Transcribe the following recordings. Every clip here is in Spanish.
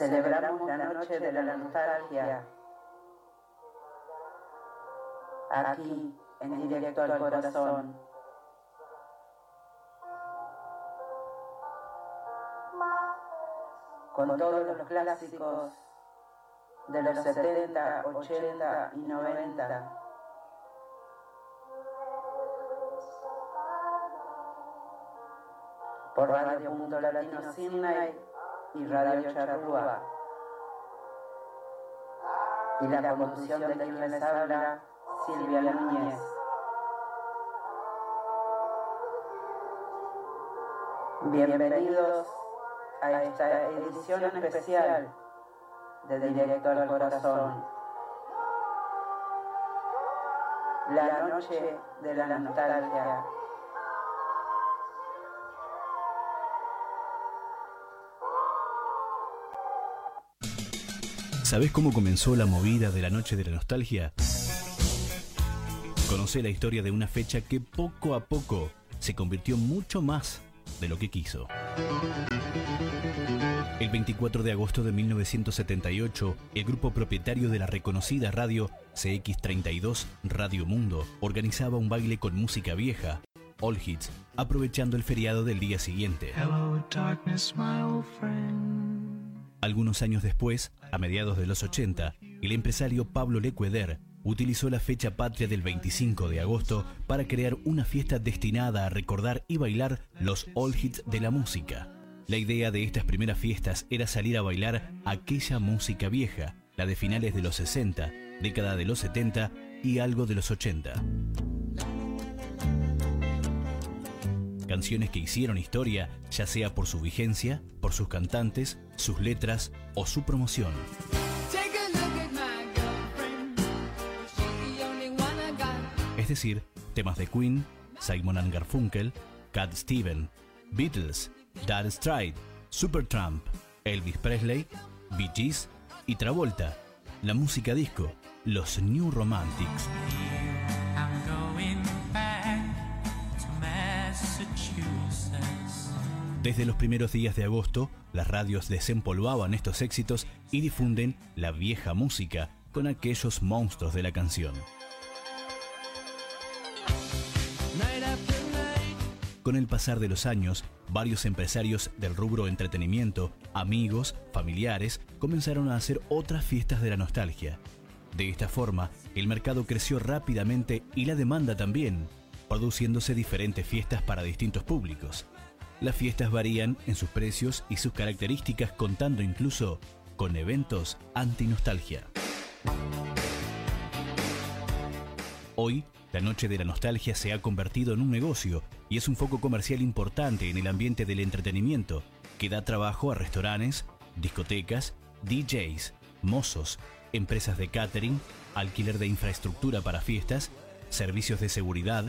Celebramos la noche de la nostalgia aquí en directo al corazón. Con todos los clásicos de los 70, 80 y 90. Por Radio Mundo Latino Sydney y Radio Charrúa. Y la conducción de quien les habla, Silvia Núñez. Bienvenidos a esta edición especial de Directo al Corazón. La noche de la nostalgia. ¿Sabés cómo comenzó la movida de la noche de la nostalgia? Conoce la historia de una fecha que poco a poco se convirtió mucho más de lo que quiso. El 24 de agosto de 1978, el grupo propietario de la reconocida radio CX32 Radio Mundo organizaba un baile con música vieja, All Hits, aprovechando el feriado del día siguiente. Algunos años después, a mediados de los 80, el empresario Pablo Lecueder utilizó la fecha patria del 25 de agosto para crear una fiesta destinada a recordar y bailar los All Hits de la música. La idea de estas primeras fiestas era salir a bailar aquella música vieja, la de finales de los 60, década de los 70 y algo de los 80. Canciones que hicieron historia, ya sea por su vigencia, por sus cantantes, sus letras o su promoción. Es decir, temas de Queen, Simon Garfunkel, Cat Steven, Beatles, Dad Stride, Supertramp, Elvis Presley, Bee Gees y Travolta, la música disco, los New Romantics. Desde los primeros días de agosto, las radios desempolvaban estos éxitos y difunden la vieja música con aquellos monstruos de la canción. Con el pasar de los años, varios empresarios del rubro entretenimiento, amigos, familiares, comenzaron a hacer otras fiestas de la nostalgia. De esta forma, el mercado creció rápidamente y la demanda también, produciéndose diferentes fiestas para distintos públicos. Las fiestas varían en sus precios y sus características, contando incluso con eventos anti-nostalgia. Hoy, la Noche de la Nostalgia se ha convertido en un negocio y es un foco comercial importante en el ambiente del entretenimiento, que da trabajo a restaurantes, discotecas, DJs, mozos, empresas de catering, alquiler de infraestructura para fiestas, servicios de seguridad,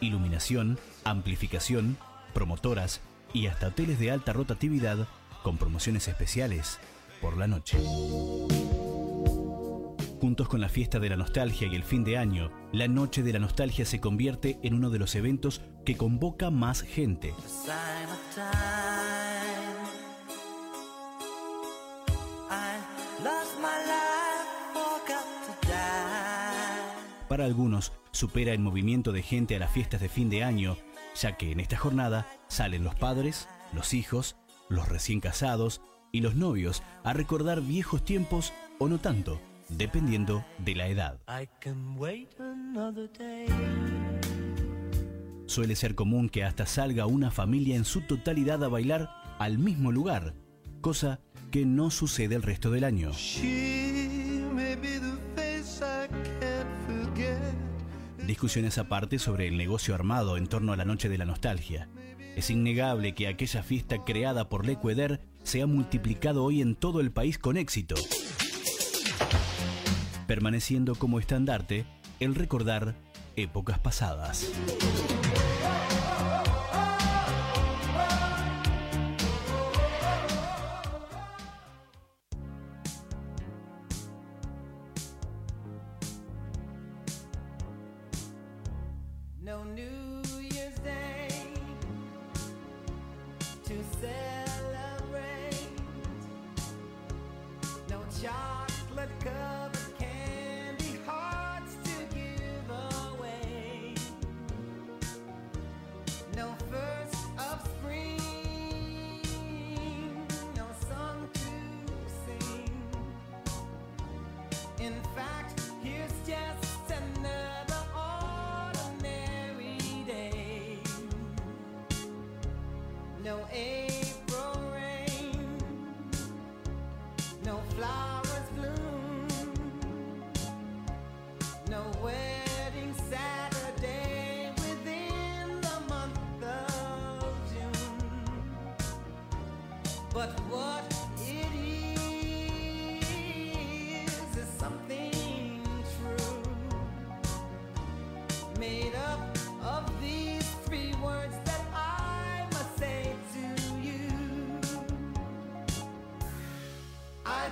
iluminación, amplificación, promotoras y hasta hoteles de alta rotatividad con promociones especiales por la noche. Juntos con la fiesta de la nostalgia y el fin de año, la Noche de la Nostalgia se convierte en uno de los eventos que convoca más gente. Para algunos, supera el movimiento de gente a las fiestas de fin de año, ya que en esta jornada salen los padres, los hijos, los recién casados y los novios a recordar viejos tiempos o no tanto dependiendo de la edad. Suele ser común que hasta salga una familia en su totalidad a bailar al mismo lugar, cosa que no sucede el resto del año. Discusiones aparte sobre el negocio armado en torno a la noche de la nostalgia. Es innegable que aquella fiesta creada por Lecueder se ha multiplicado hoy en todo el país con éxito permaneciendo como estandarte el recordar épocas pasadas.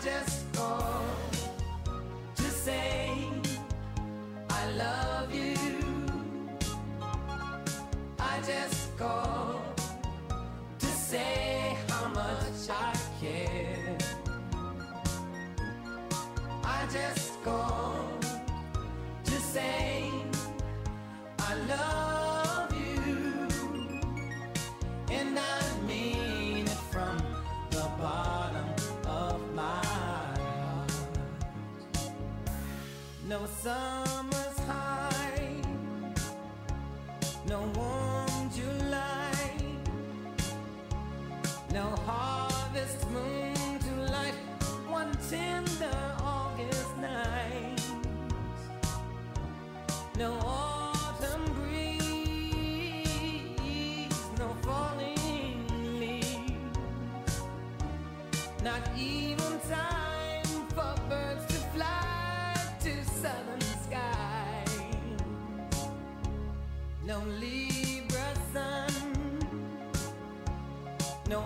Yes. even time for birds to fly to southern. No Libra sun, no.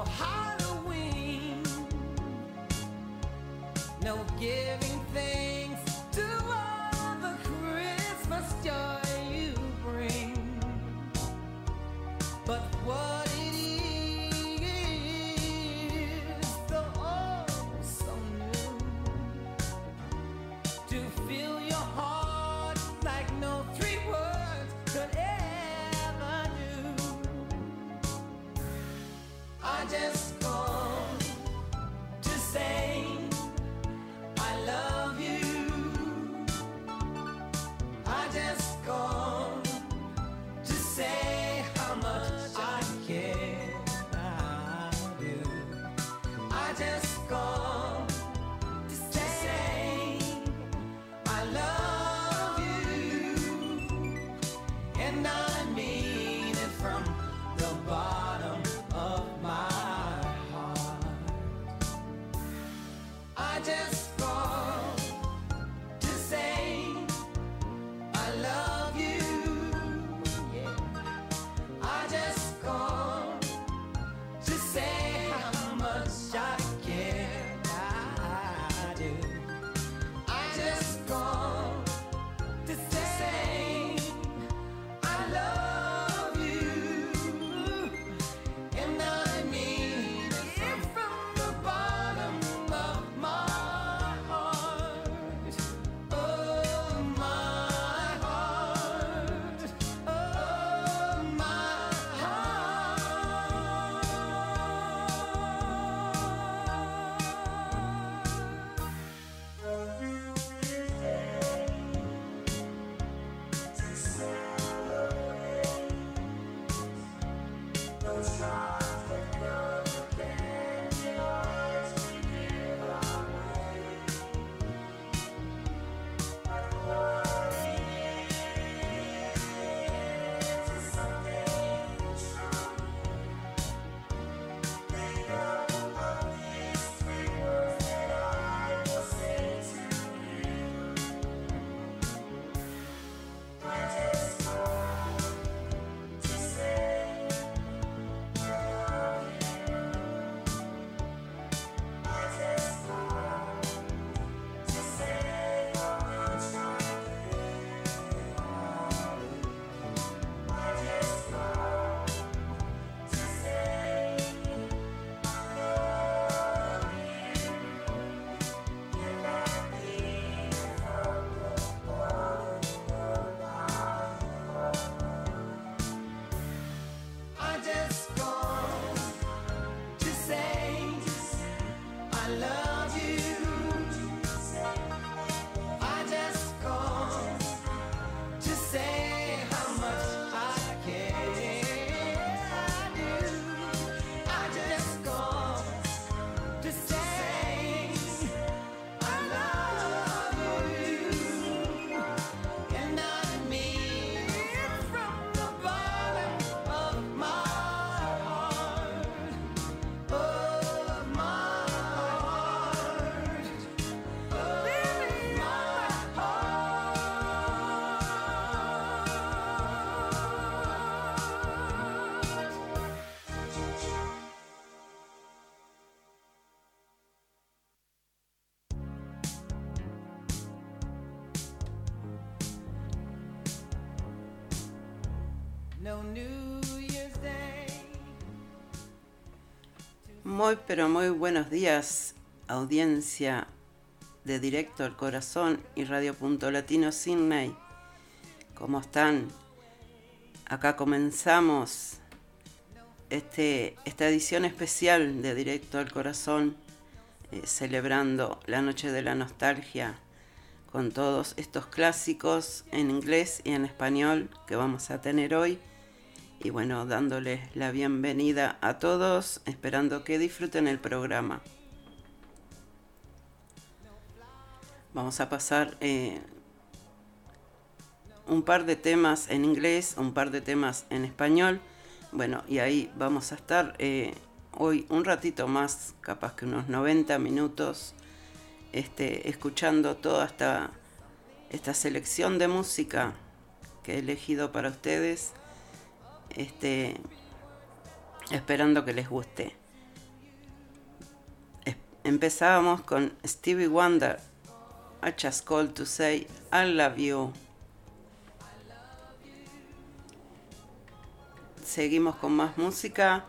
Muy pero muy buenos días, audiencia de Directo al Corazón y Radio Punto Latino Sydney. ¿Cómo están? Acá comenzamos este, esta edición especial de Directo al Corazón, eh, celebrando la Noche de la Nostalgia con todos estos clásicos en inglés y en español que vamos a tener hoy y bueno, dándoles la bienvenida a todos, esperando que disfruten el programa. Vamos a pasar eh, un par de temas en inglés, un par de temas en español. Bueno, y ahí vamos a estar eh, hoy un ratito más, capaz que unos 90 minutos, este, escuchando toda esta, esta selección de música que he elegido para ustedes este, esperando que les guste. Empezábamos con Stevie Wonder, I just called to say I love you. Seguimos con más música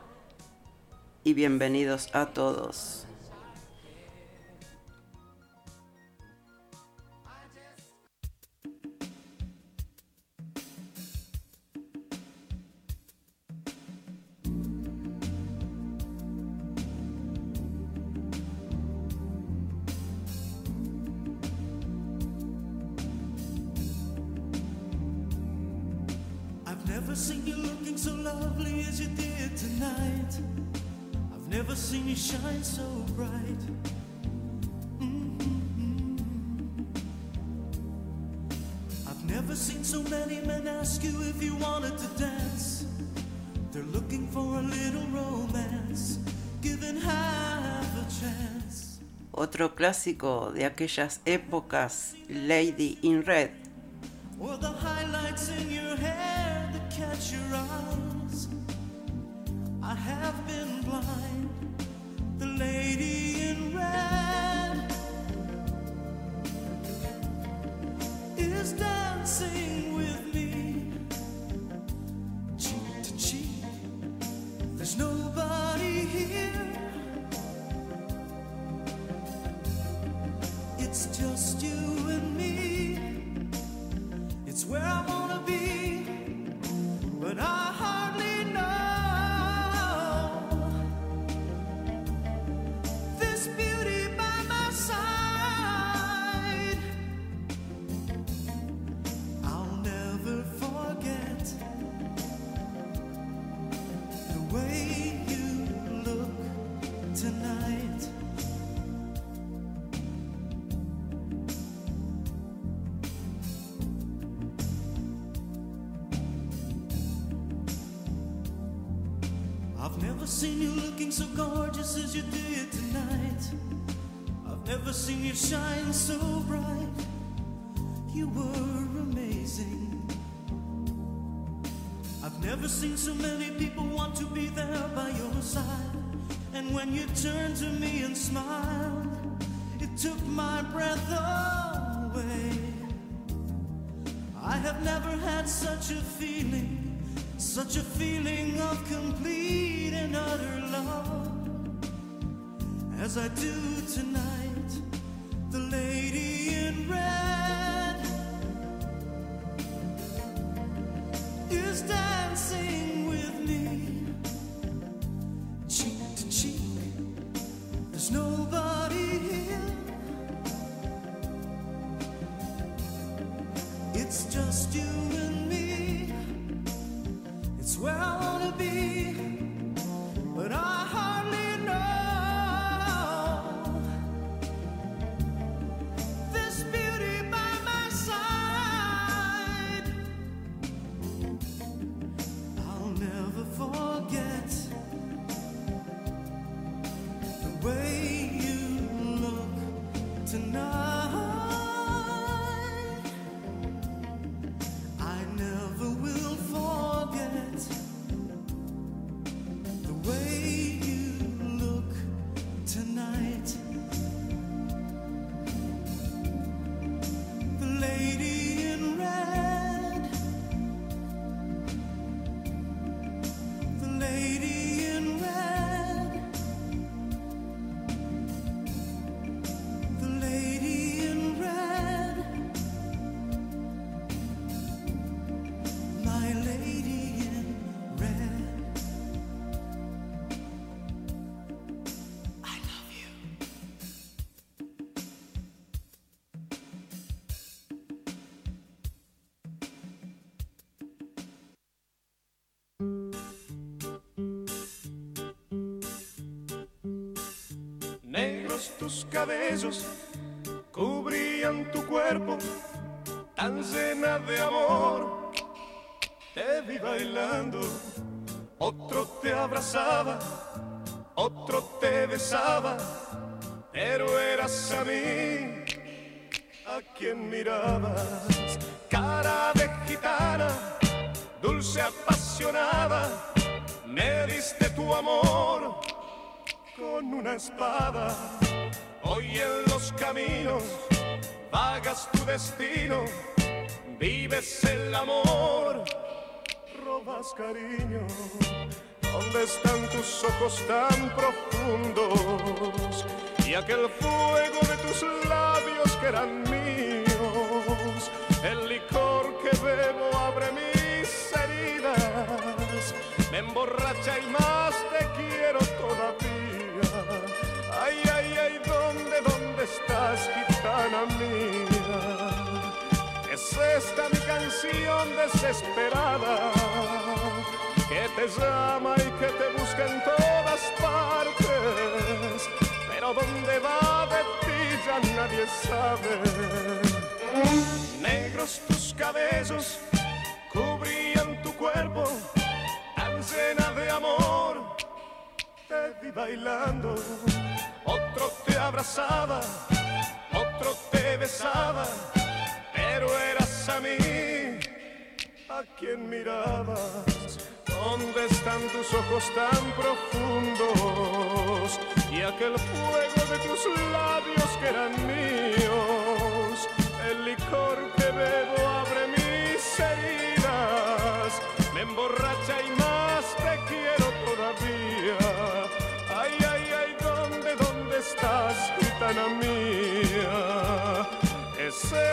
y bienvenidos a todos. Clásico de aquellas épocas, Lady in Red. I where I wanna be, but I shine so bright. You were amazing. I've never seen so many people want to be there by your side. And when you turned to me and smiled, it took my breath away. I have never had such a feeling, such a feeling of complete and utter love as I do tonight. The lady in red Tus cabellos cubrían tu cuerpo, tan llena de amor. Te vi bailando, otro te abrazaba, otro te besaba, pero eras a mí a quien mirabas, cara de gitana, dulce apasionada, me diste tu amor con una espada. Hoy en los caminos vagas tu destino, vives el amor, robas cariño. ¿Dónde están tus ojos tan profundos? Y aquel fuego de tus labios que eran míos. El licor que bebo abre mis heridas. Me emborracha y más te quiero todavía. Estás, gitana mía? Es esta mi canción desesperada que te llama y que te busca en todas partes. Pero dónde va de ti ya nadie sabe. Negros tus cabellos cubrían tu cuerpo, tan llena de amor. Te vi bailando, otro te abrazaba, otro te besaba, pero eras a mí a quien mirabas. ¿Dónde están tus ojos tan profundos? Y aquel fuego de tus labios que eran míos. El licor que bebo abre mis heridas. Me emborracha y más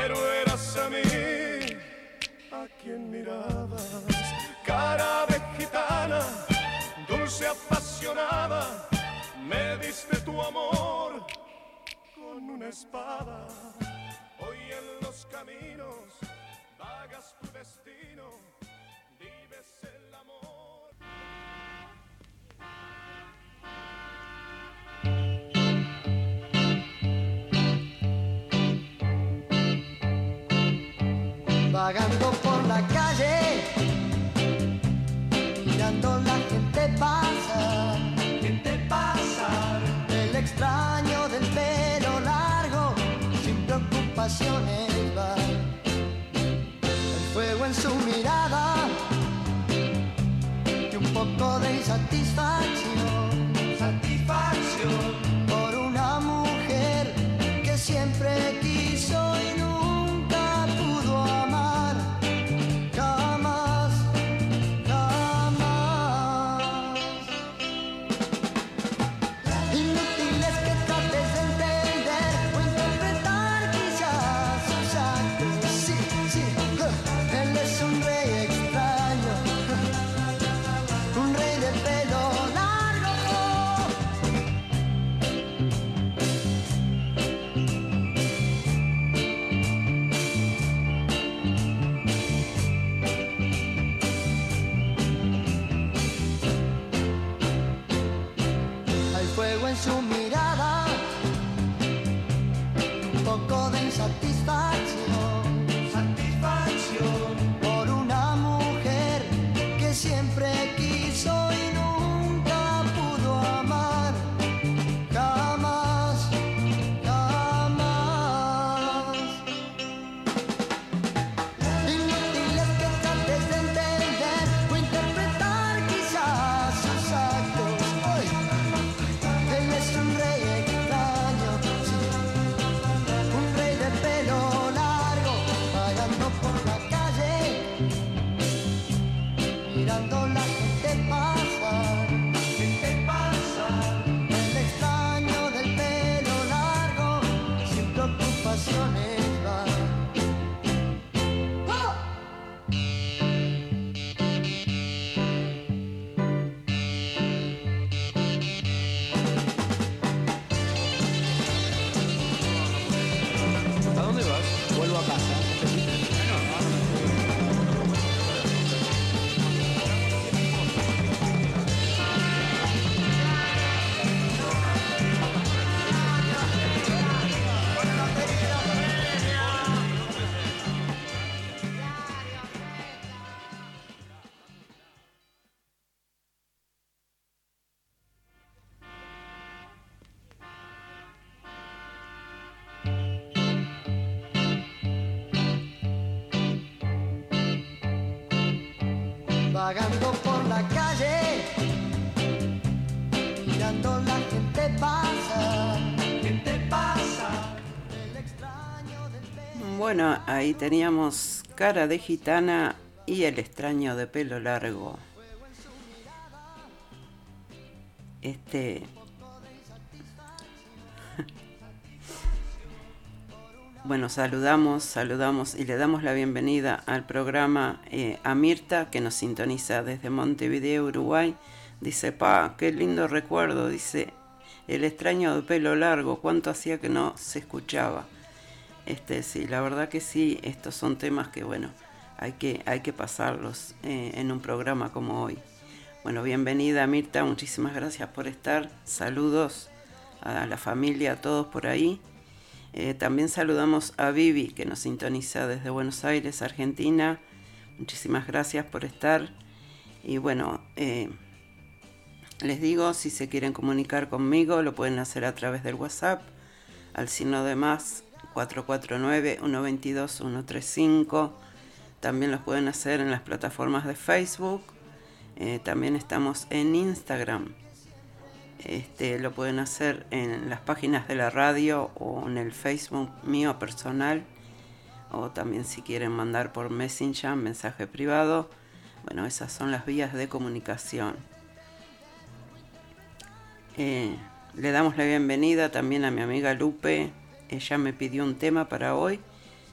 pero eras a mí a quien mirabas cara de gitana, dulce apasionada, me diste tu amor con una espada. Hoy en los caminos Vagando por la calle, mirando la gente pasar. ¿Qué pasa? El extraño del pelo largo, sin preocupaciones va. El fuego en su mirada ahí teníamos cara de gitana y el extraño de pelo largo. Este. Bueno, saludamos, saludamos y le damos la bienvenida al programa eh, a Mirta que nos sintoniza desde Montevideo, Uruguay. Dice, pa, qué lindo recuerdo, dice, el extraño de pelo largo, cuánto hacía que no se escuchaba. Este, sí, la verdad que sí, estos son temas que, bueno, hay que, hay que pasarlos eh, en un programa como hoy. Bueno, bienvenida Mirta, muchísimas gracias por estar. Saludos a la familia, a todos por ahí. Eh, también saludamos a Vivi, que nos sintoniza desde Buenos Aires, Argentina. Muchísimas gracias por estar. Y bueno, eh, les digo, si se quieren comunicar conmigo, lo pueden hacer a través del WhatsApp, al signo de más 449-122-135. También los pueden hacer en las plataformas de Facebook. Eh, también estamos en Instagram. Este, lo pueden hacer en las páginas de la radio o en el Facebook mío personal. O también si quieren mandar por Messenger, mensaje privado. Bueno, esas son las vías de comunicación. Eh, le damos la bienvenida también a mi amiga Lupe. Ella me pidió un tema para hoy,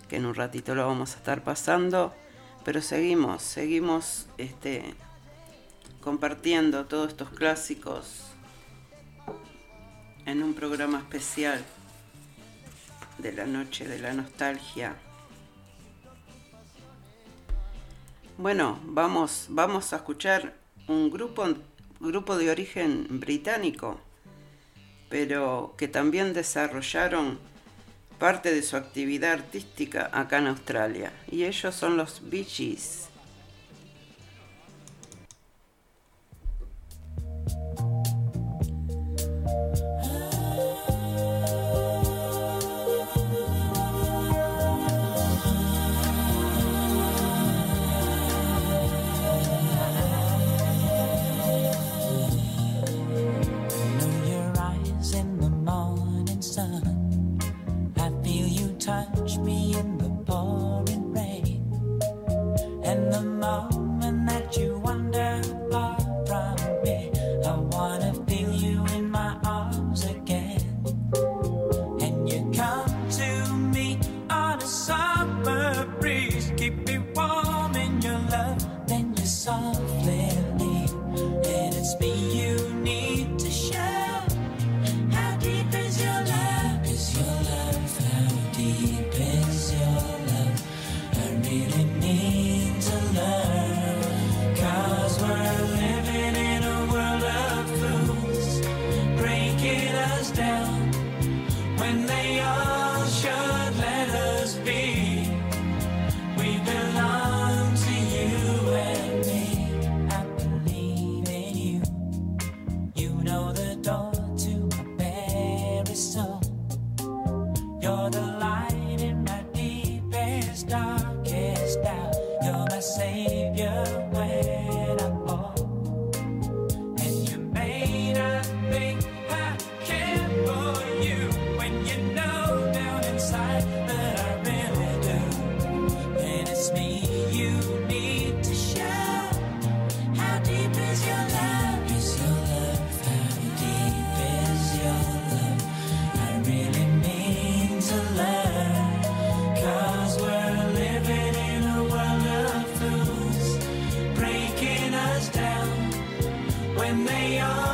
que en un ratito lo vamos a estar pasando. Pero seguimos, seguimos este, compartiendo todos estos clásicos en un programa especial de la noche de la nostalgia. Bueno, vamos, vamos a escuchar un grupo, grupo de origen británico, pero que también desarrollaron parte de su actividad artística acá en Australia. Y ellos son los Bee. when they are.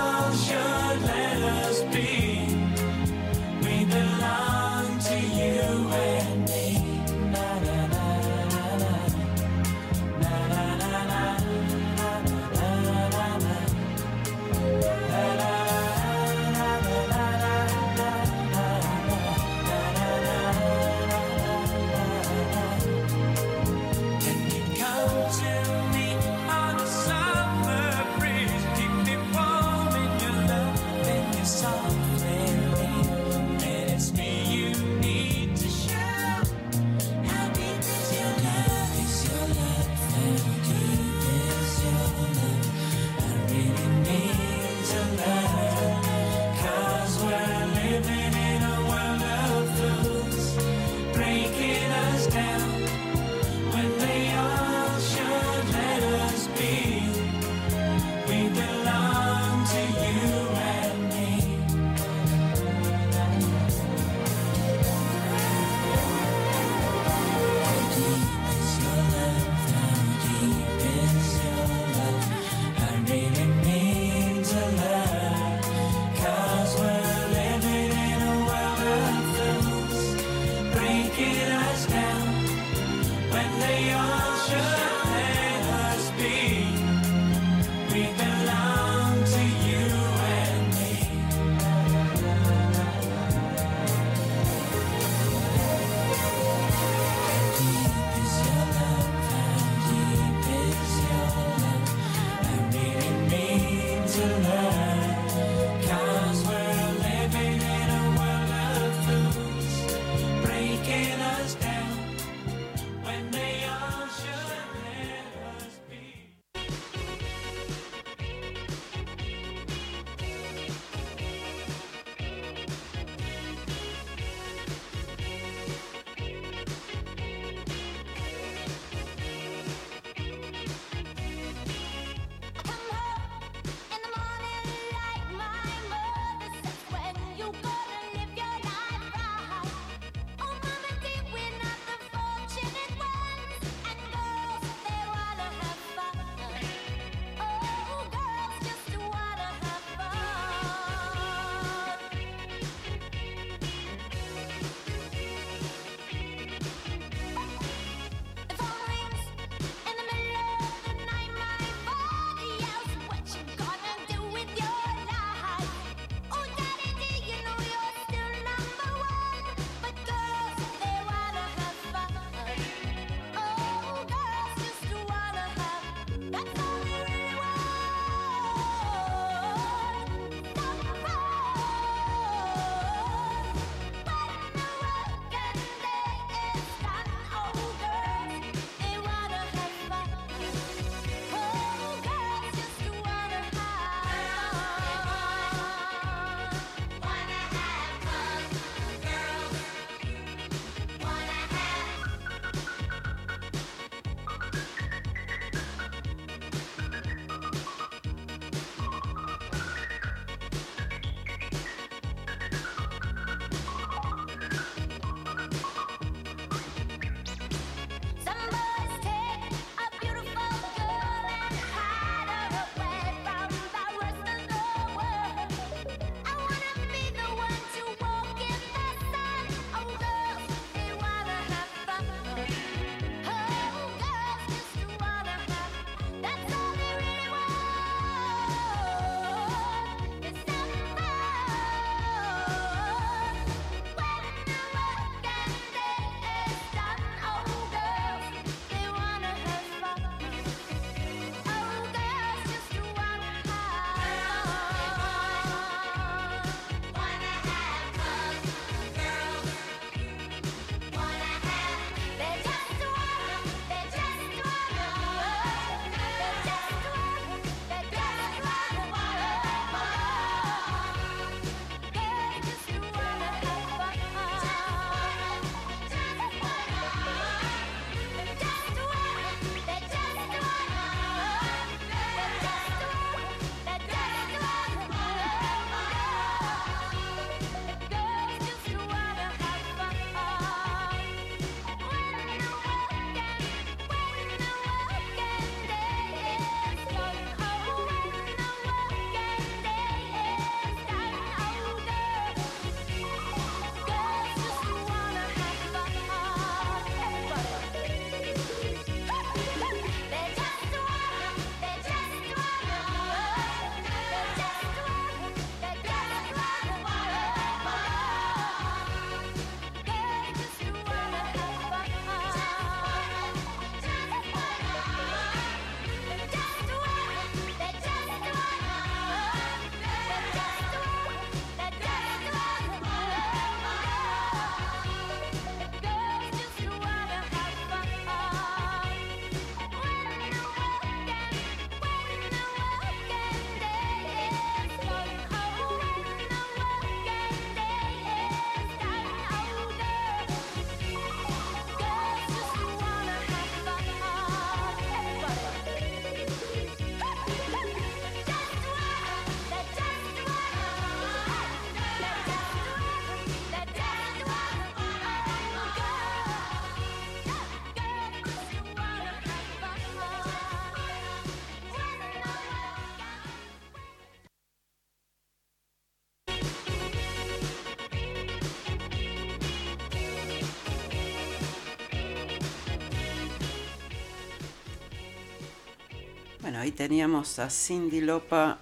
Ahí teníamos a Cindy Lopa,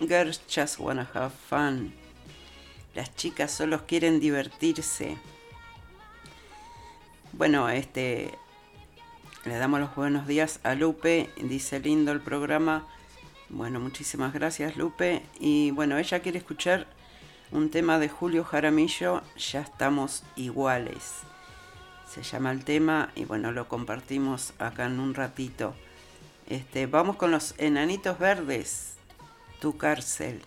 Girls Just Wanna Have Fun. Las chicas solo quieren divertirse. Bueno, este le damos los buenos días a Lupe, dice lindo el programa. Bueno, muchísimas gracias Lupe. Y bueno, ella quiere escuchar un tema de Julio Jaramillo, Ya estamos iguales. Se llama el tema y bueno, lo compartimos acá en un ratito. Este, vamos con los enanitos verdes, tu cárcel.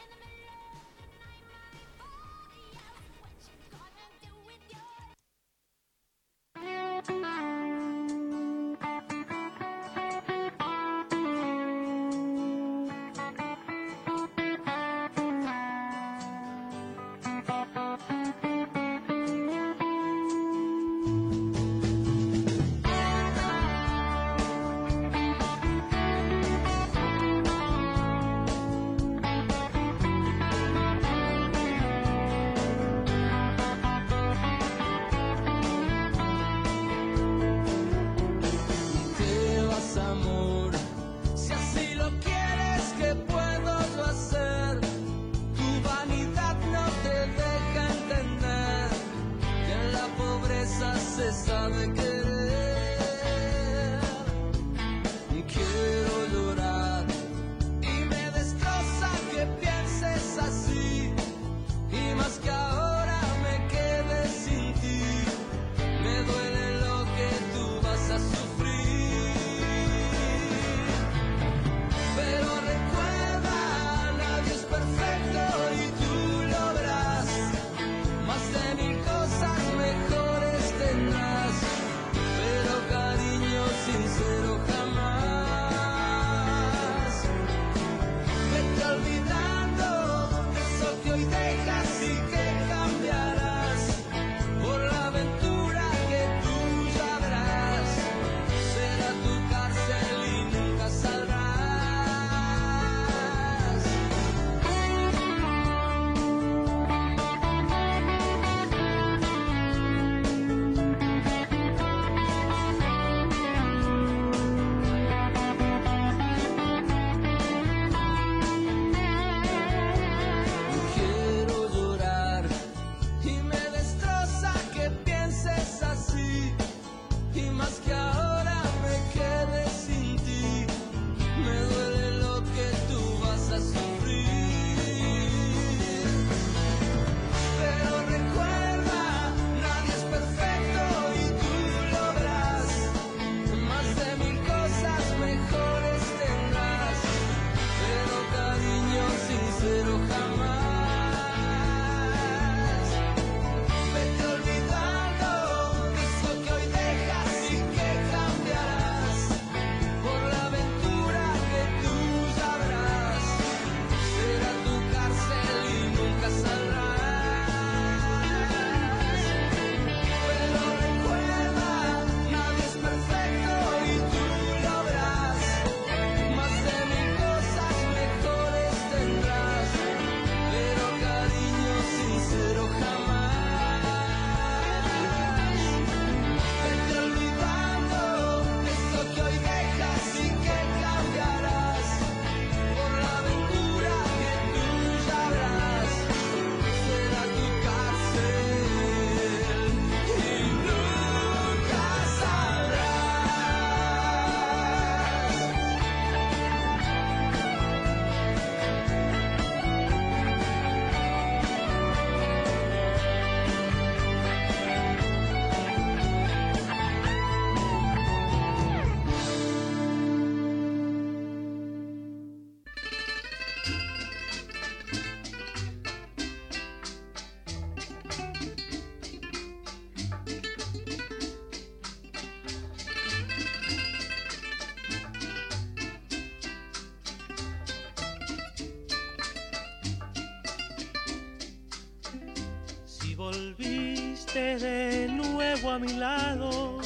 A mi lado,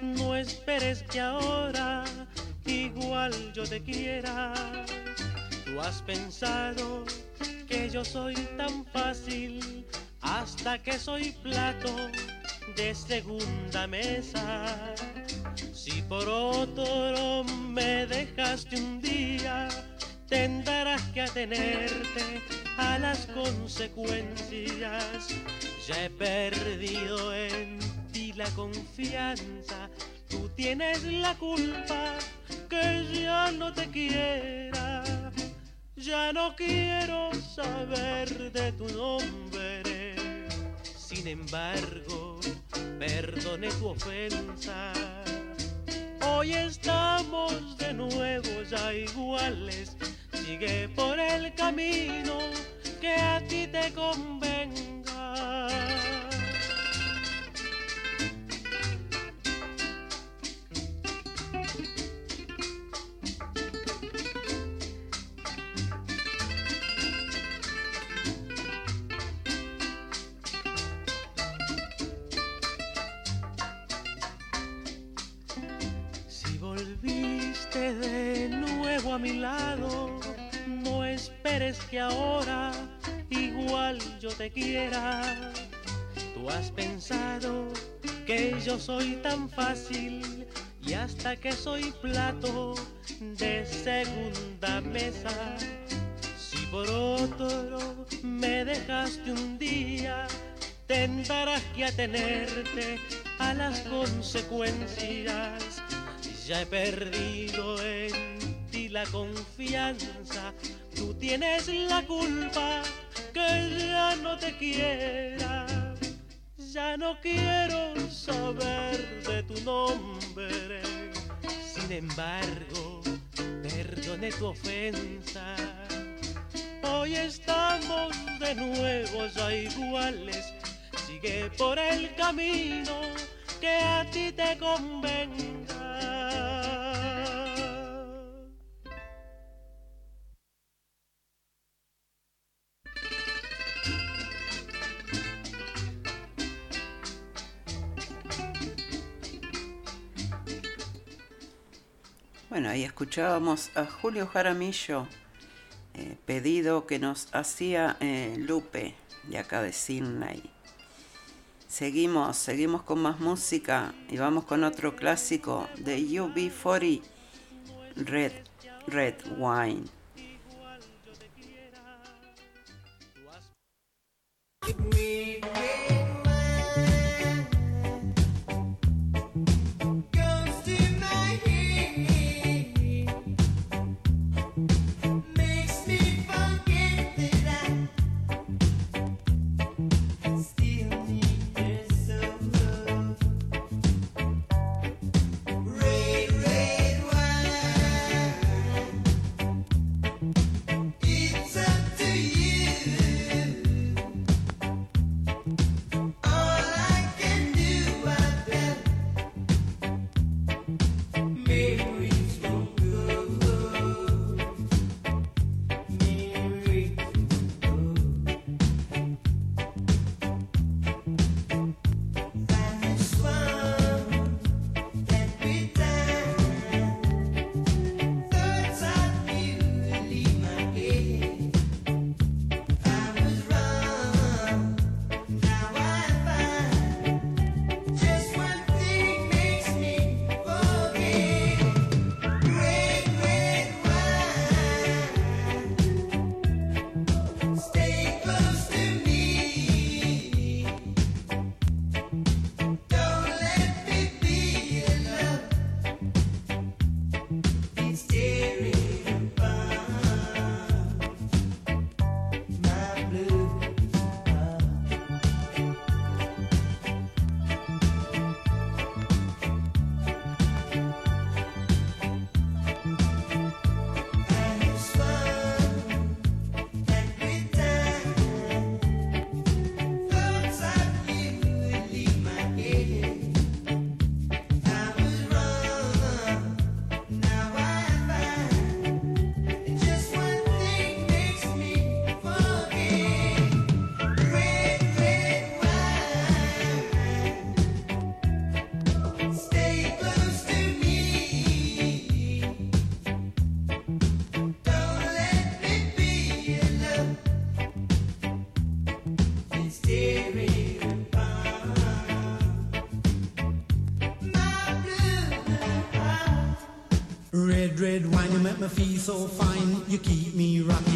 no esperes que ahora igual yo te quiera. Tú has pensado que yo soy tan fácil hasta que soy plato de segunda mesa. Si por otro me dejaste un día, tendrás que atenerte a las consecuencias. Ya he perdido la confianza, tú tienes la culpa que ya no te quiera. Ya no quiero saber de tu nombre. Sin embargo, perdone tu ofensa. Hoy estamos de nuevo ya iguales. Sigue por el camino que a ti te convenga. Que ahora igual yo te quiera. Tú has pensado que yo soy tan fácil y hasta que soy plato de segunda mesa. Si por otro me dejaste un día, tendrás que atenerte a las consecuencias. Ya he perdido en ti la confianza, tú tienes la culpa que ya no te quiera. Ya no quiero saber de tu nombre, sin embargo, perdone tu ofensa. Hoy estamos de nuevo ya iguales. Sigue por el camino que a ti te convenga. Bueno, ahí escuchábamos a Julio Jaramillo, eh, pedido que nos hacía eh, Lupe, de acá de Sydney. Seguimos, seguimos con más música y vamos con otro clásico de UB40, Red, Red Wine. hundred when you make me feel so fine. You keep me rocking.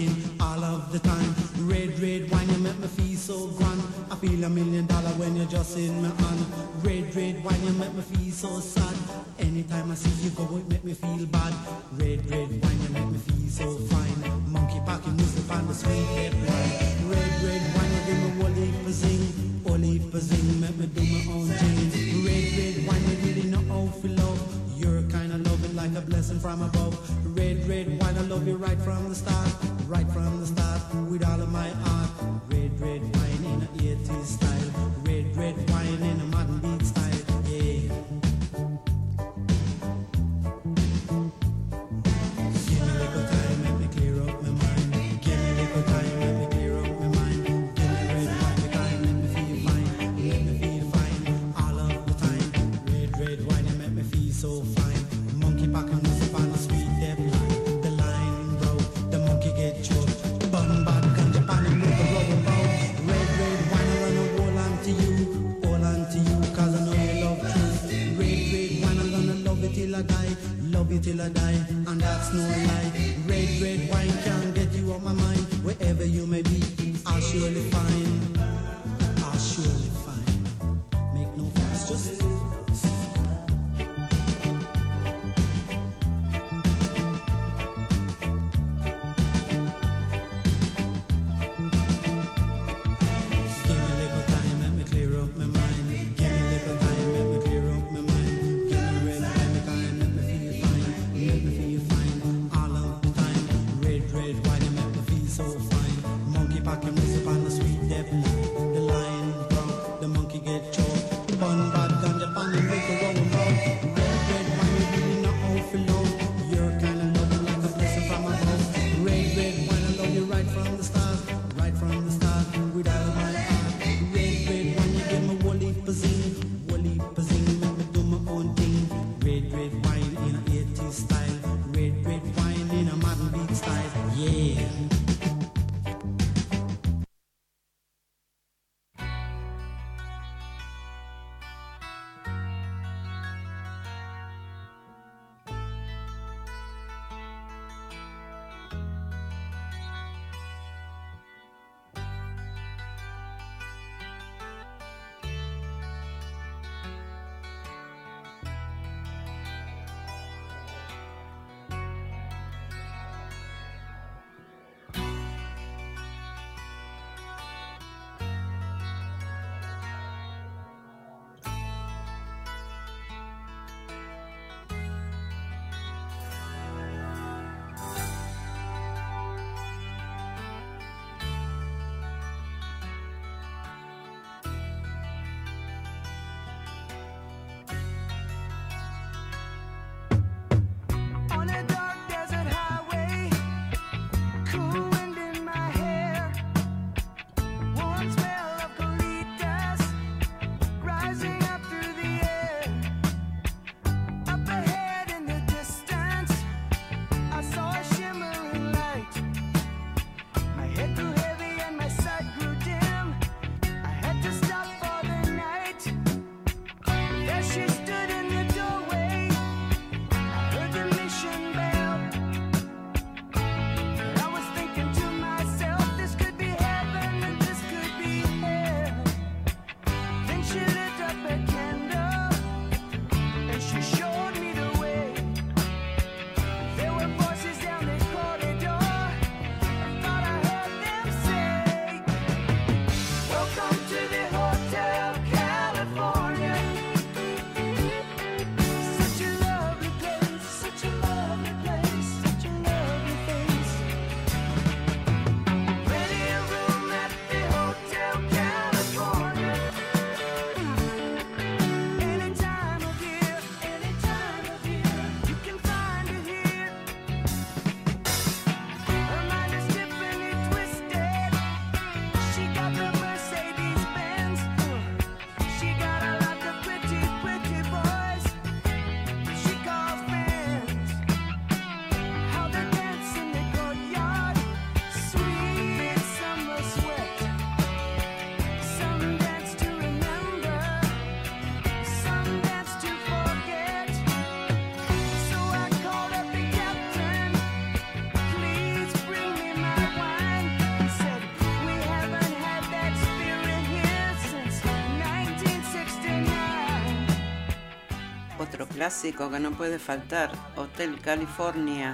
clásico que no puede faltar, Hotel California.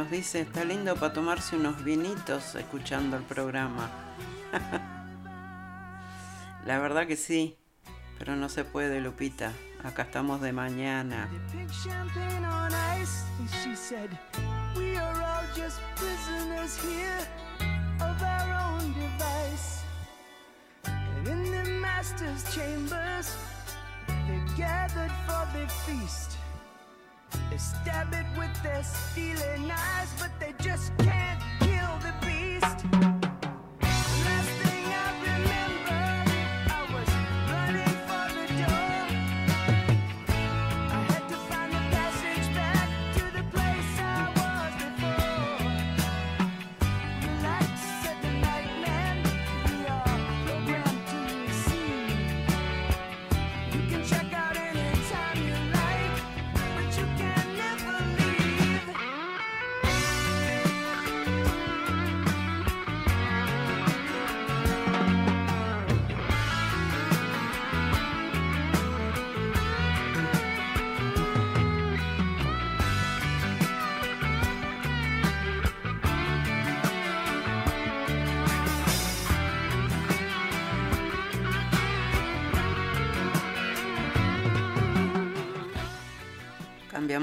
nos dice, está lindo para tomarse unos vinitos escuchando el programa. La verdad que sí, pero no se puede, Lupita. Acá estamos de mañana. They gathered for the feast. They stab it with their stealing eyes, but they just can't kill the beast.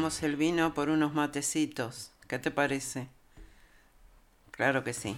el vino por unos matecitos. ¿Qué te parece? Claro que sí.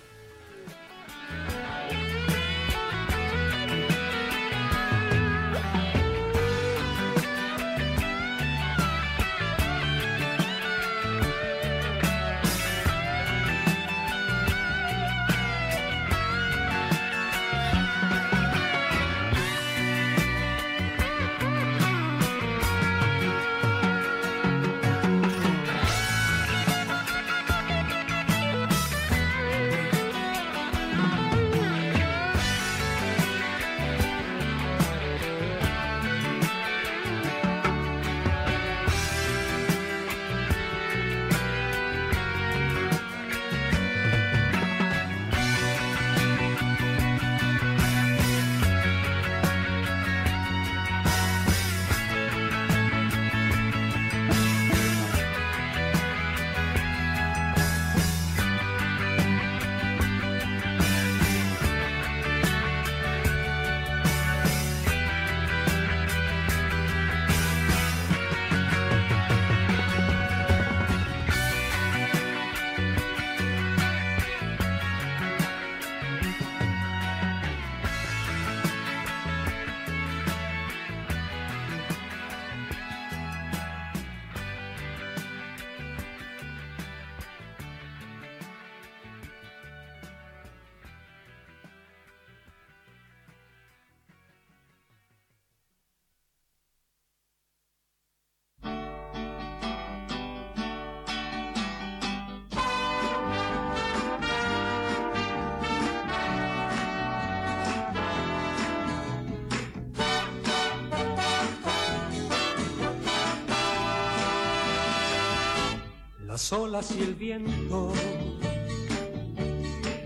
las olas y el viento,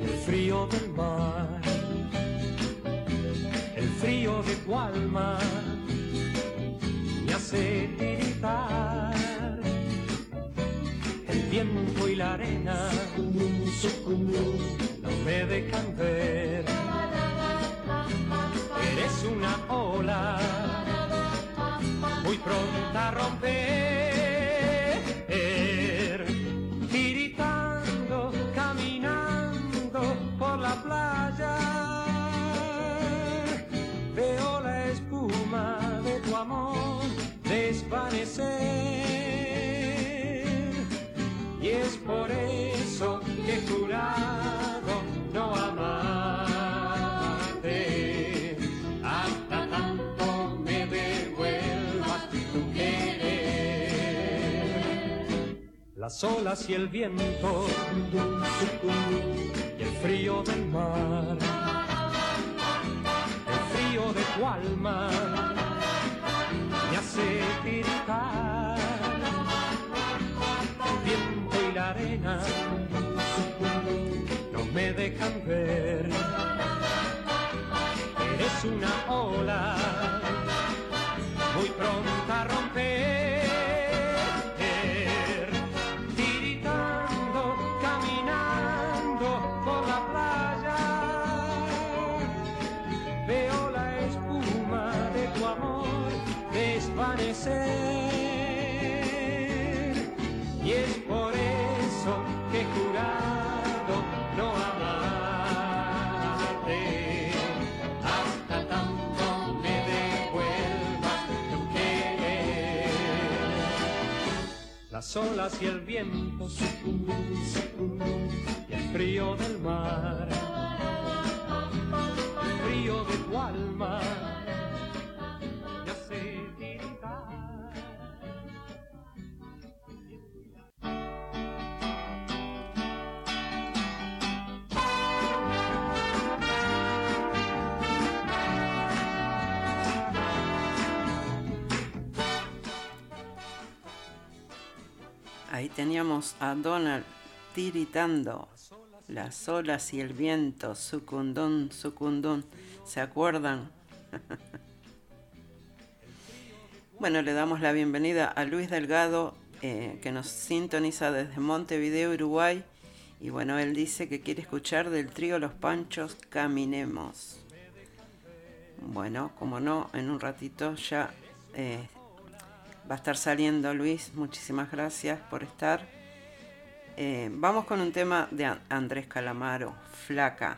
el frío del mar, el frío de Gualmar las olas y el viento y el frío del mar, el frío de tu alma me hace tiritar, el viento y la arena no me dejan ver, eres una ola muy pronta a romper. Las olas y el viento y el frío del mar, el frío de tu alma me hace tiritar. Ahí teníamos a Donald tiritando las olas y el viento, sucundón, sucundón. ¿Se acuerdan? bueno, le damos la bienvenida a Luis Delgado, eh, que nos sintoniza desde Montevideo, Uruguay. Y bueno, él dice que quiere escuchar del trío Los Panchos Caminemos. Bueno, como no, en un ratito ya eh, va a estar saliendo Luis. Muchísimas gracias por estar. Eh, vamos con un tema de An- Andrés Calamaro. Flaca,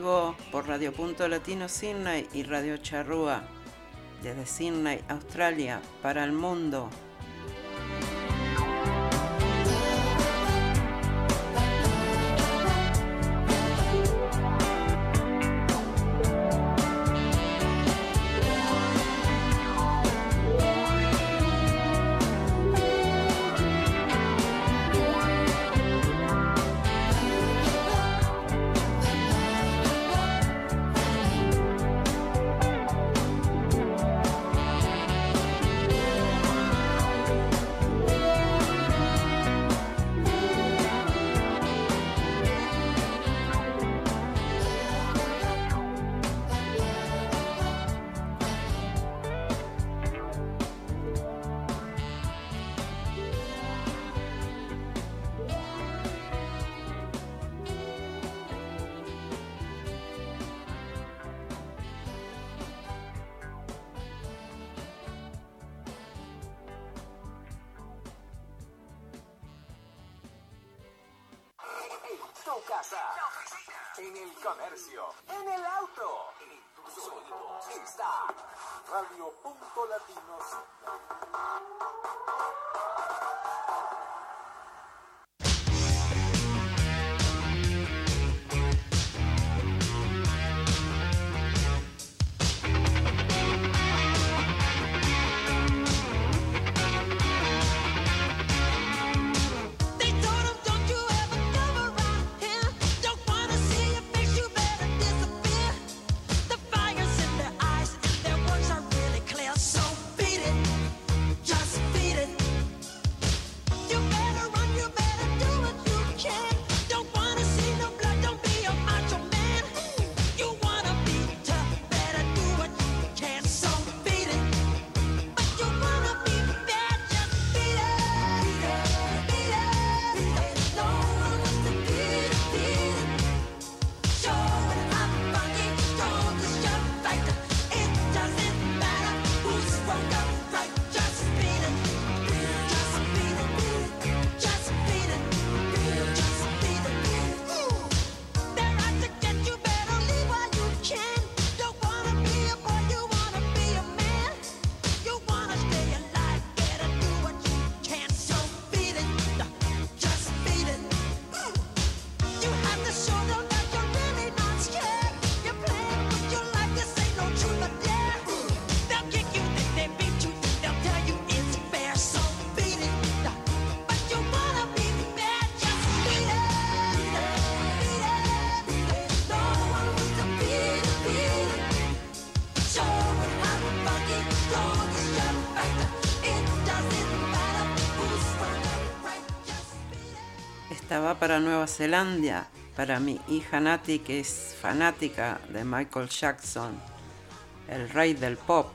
por Radio Punto Latino Sydney y Radio Charrúa desde Sydney, Australia, para el mundo. comercio, en el auto, en tus oídos está Radio Punto Latinos. para Nueva Zelanda, para mi hija Nati que es fanática de Michael Jackson, el rey del pop.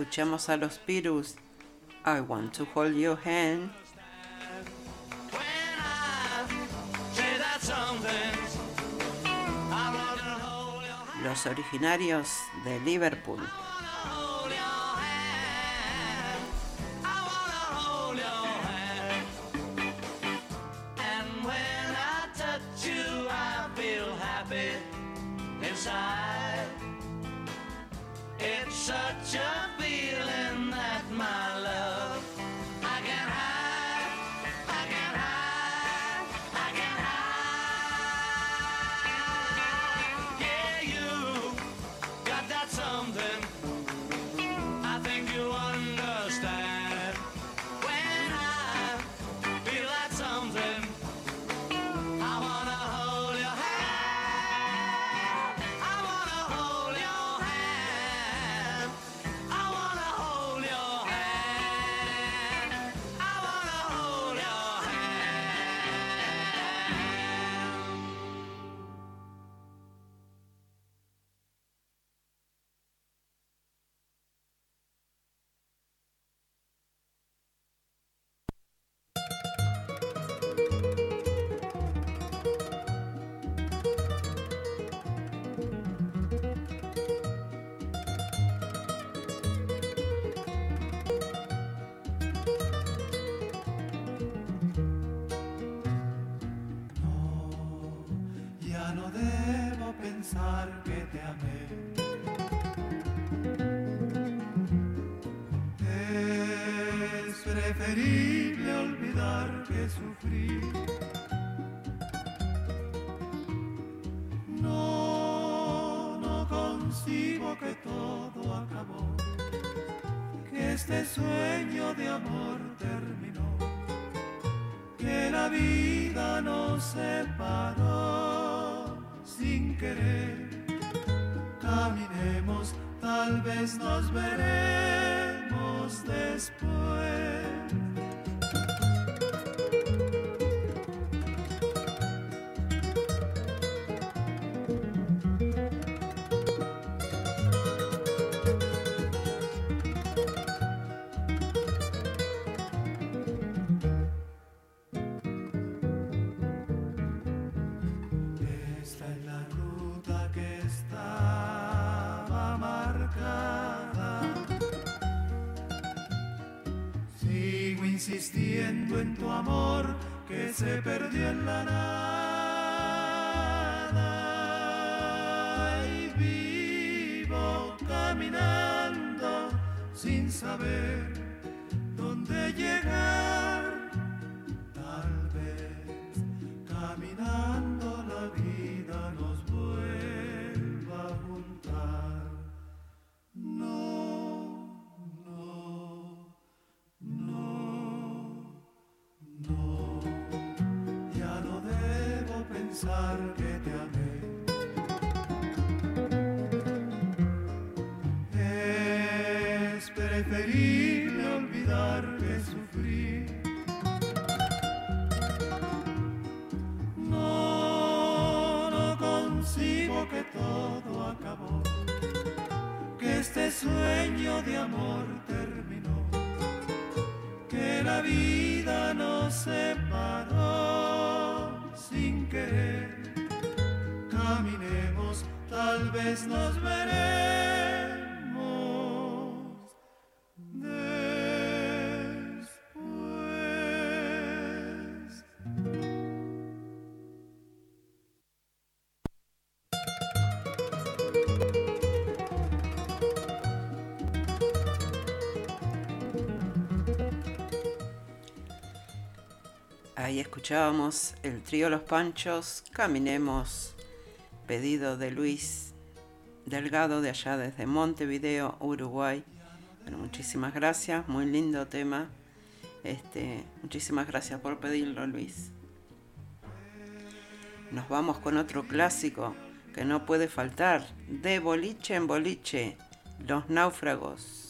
Escuchamos a los Pirus. I want to hold your hand. Los originarios de Liverpool. se perdió en la nada y vivo caminando sin saber dónde llegar. la vida nos separó sin querer. Caminemos, tal vez nos Ahí escuchábamos el trío Los Panchos, Caminemos, pedido de Luis Delgado de allá desde Montevideo, Uruguay. Muchísimas gracias, muy lindo tema. Este, muchísimas gracias por pedirlo, Luis. Nos vamos con otro clásico que no puede faltar, de boliche en boliche, Los náufragos.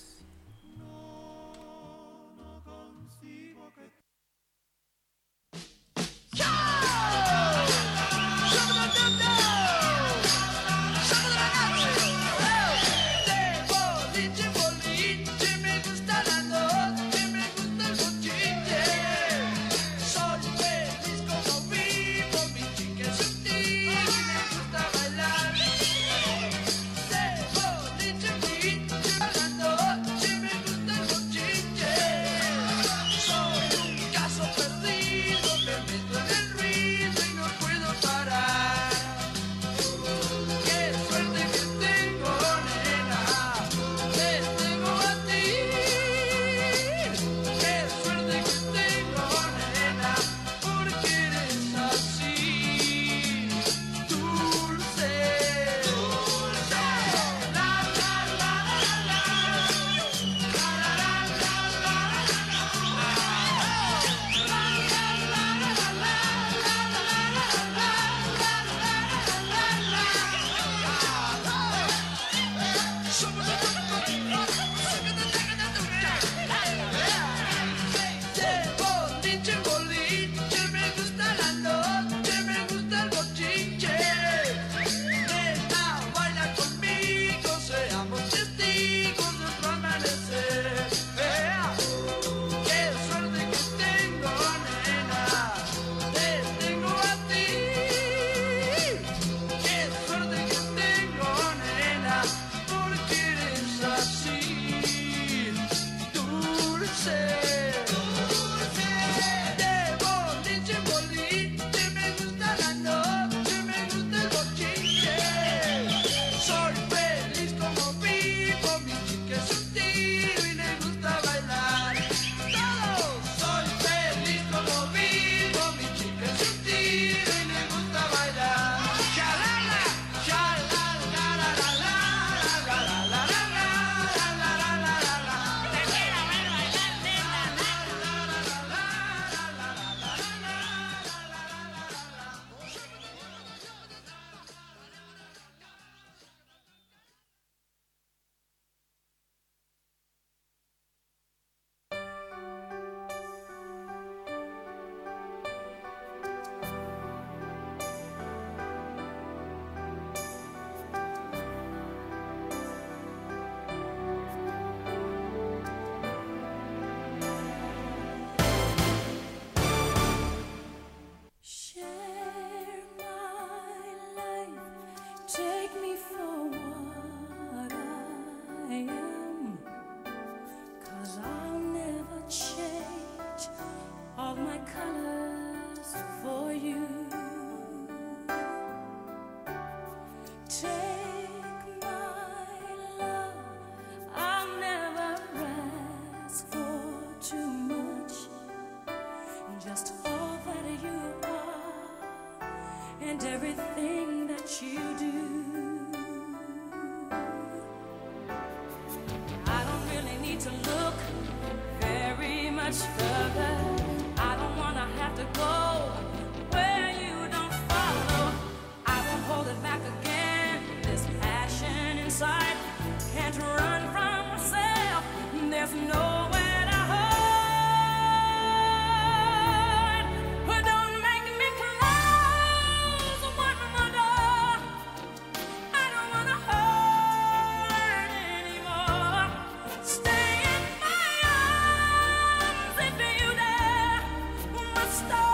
stars.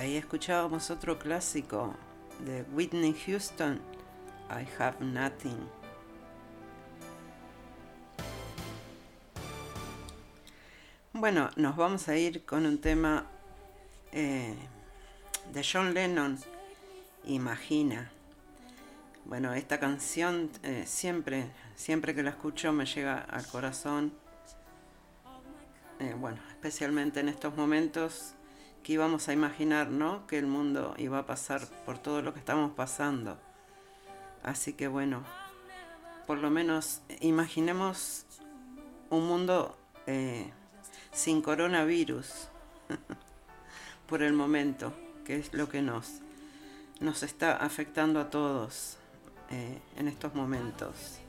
Ahí escuchábamos otro clásico de Whitney Houston, I Have Nothing. Bueno, nos vamos a ir con un tema eh, de John Lennon, Imagina. Bueno, esta canción eh, siempre, siempre que la escucho me llega al corazón. Eh, bueno, especialmente en estos momentos que íbamos a imaginar, ¿no? Que el mundo iba a pasar por todo lo que estamos pasando. Así que bueno, por lo menos imaginemos un mundo eh, sin coronavirus por el momento, que es lo que nos, nos está afectando a todos eh, en estos momentos.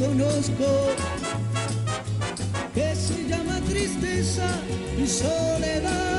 Conozco, que se llama tristeza y soledad.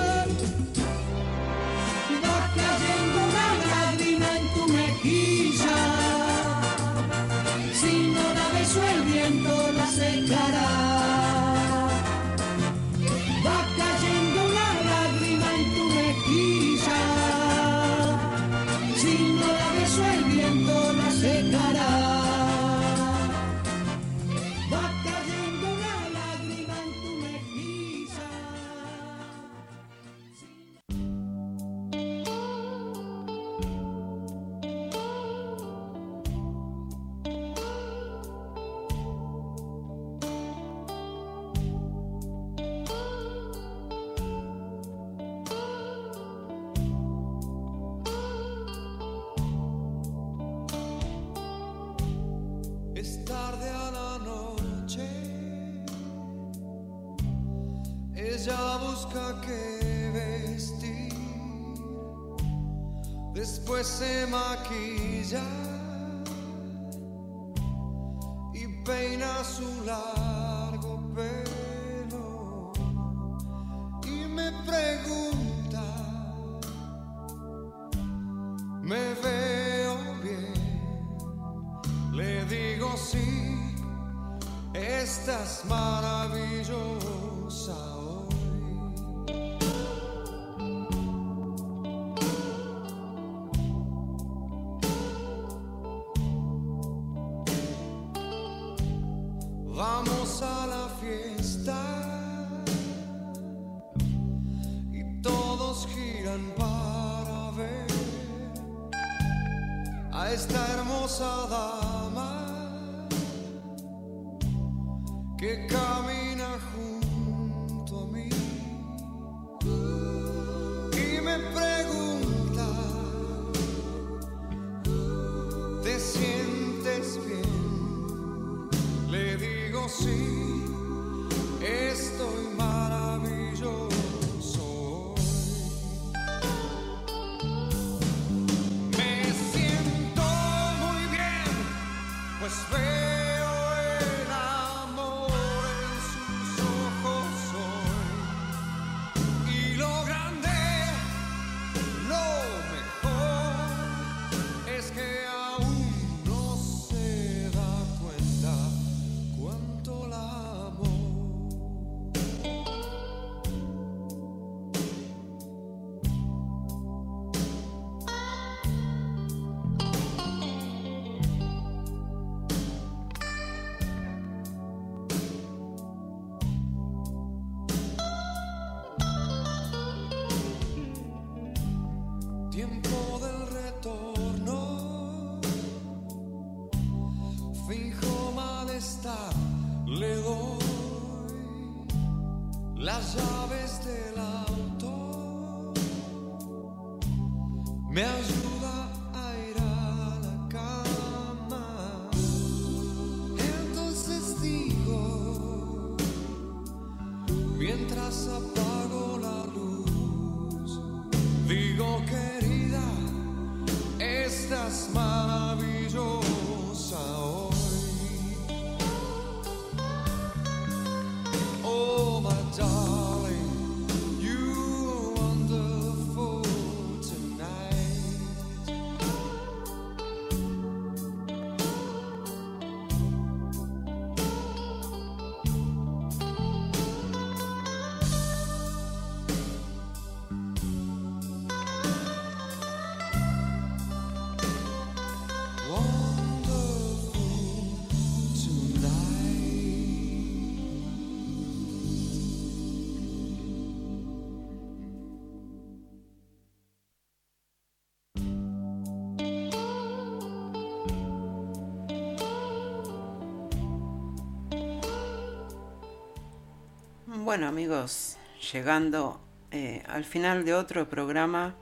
Bueno amigos, llegando eh, al final de otro programa,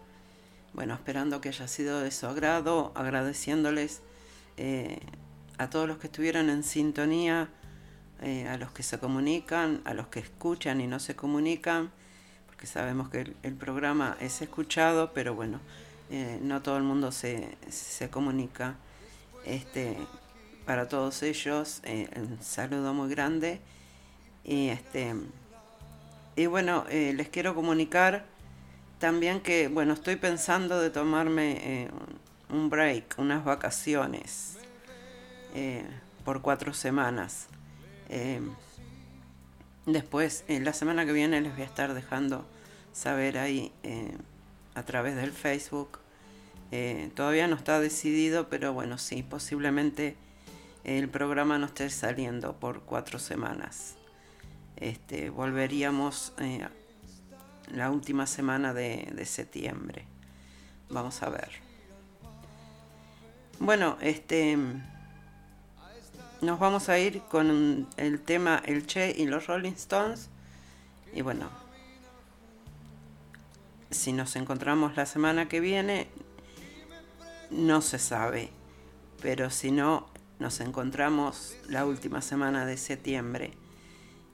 bueno, esperando que haya sido de su agrado, agradeciéndoles eh, a todos los que estuvieron en sintonía, eh, a los que se comunican, a los que escuchan y no se comunican, porque sabemos que el, el programa es escuchado, pero bueno, no todo el mundo se, se comunica. Este, para todos ellos, un saludo muy grande. Y este y bueno, eh, les quiero comunicar también que, bueno, estoy pensando de tomarme eh, un break, unas vacaciones eh, por cuatro semanas. Eh, después, la semana que viene les voy a estar dejando saber ahí a través del Facebook. Todavía no está decidido, pero bueno, sí, posiblemente el programa no esté saliendo por cuatro semanas. Este, volveríamos eh, la última semana de, de septiembre. Vamos a ver. Bueno, este nos vamos a ir con el tema El Che y los Rolling Stones. Y bueno, si nos encontramos la semana que viene, no se sabe. Pero si no, nos encontramos la última semana de septiembre.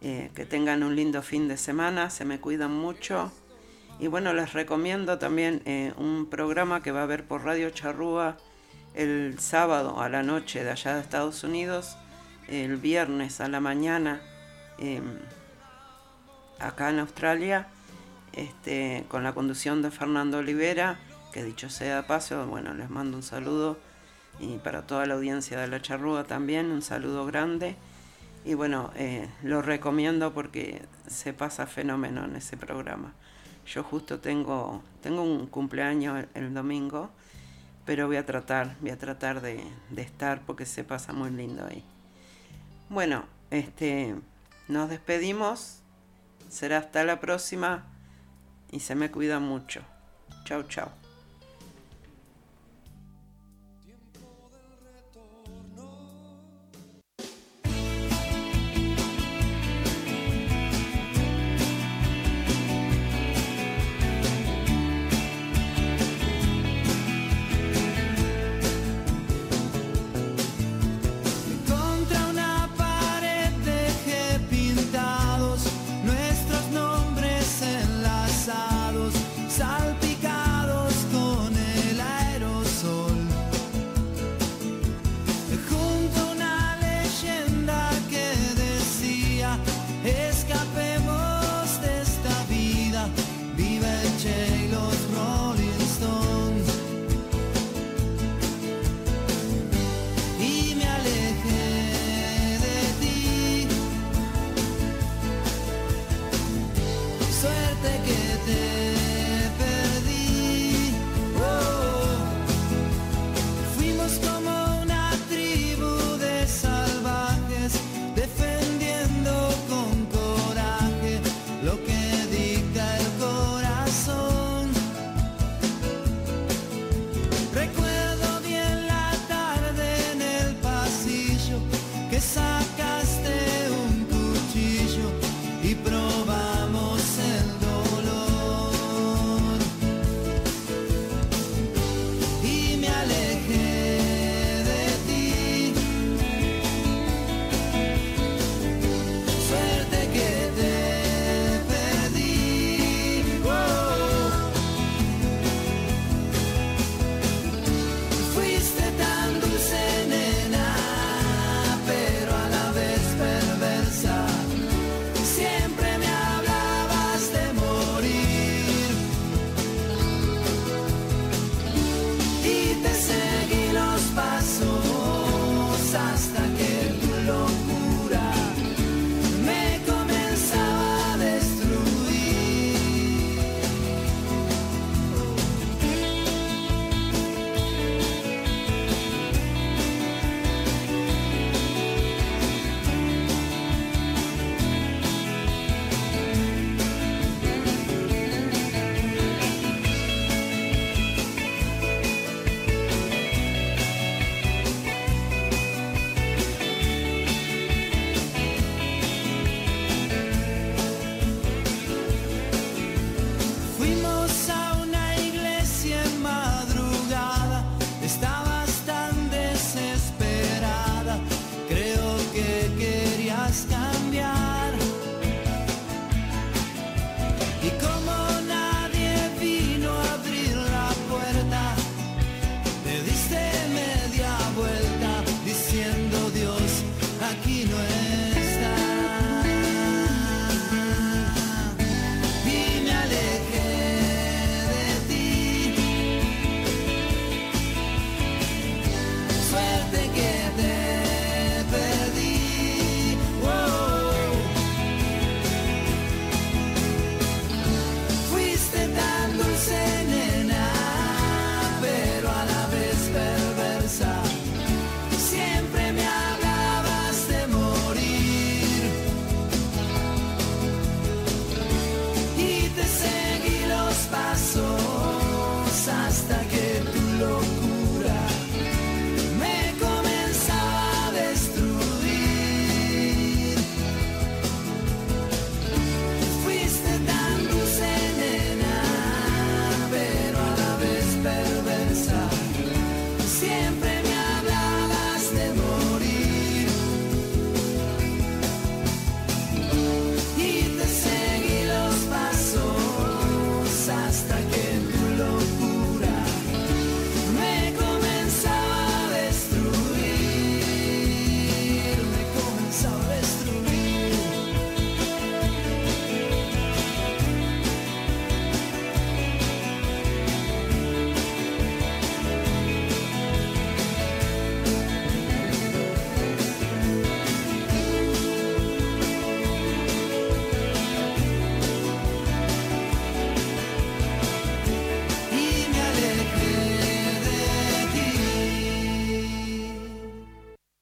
Eh, que tengan un lindo fin de semana, se me cuidan mucho. Y bueno, les recomiendo también eh, un programa que va a haber por Radio Charrúa el sábado a la noche de allá de Estados Unidos, el viernes a la mañana eh, acá en Australia, este, con la conducción de Fernando Olivera, que dicho sea de paso, bueno, les mando un saludo y para toda la audiencia de la charrúa también, un saludo grande. Y bueno, eh, lo recomiendo porque se pasa fenómeno en ese programa. Yo justo tengo, tengo un cumpleaños el, domingo, pero voy a tratar, voy a tratar de, estar porque se pasa muy lindo ahí. Bueno, este, nos despedimos. Será hasta la próxima y se me cuida mucho. Chau, chau.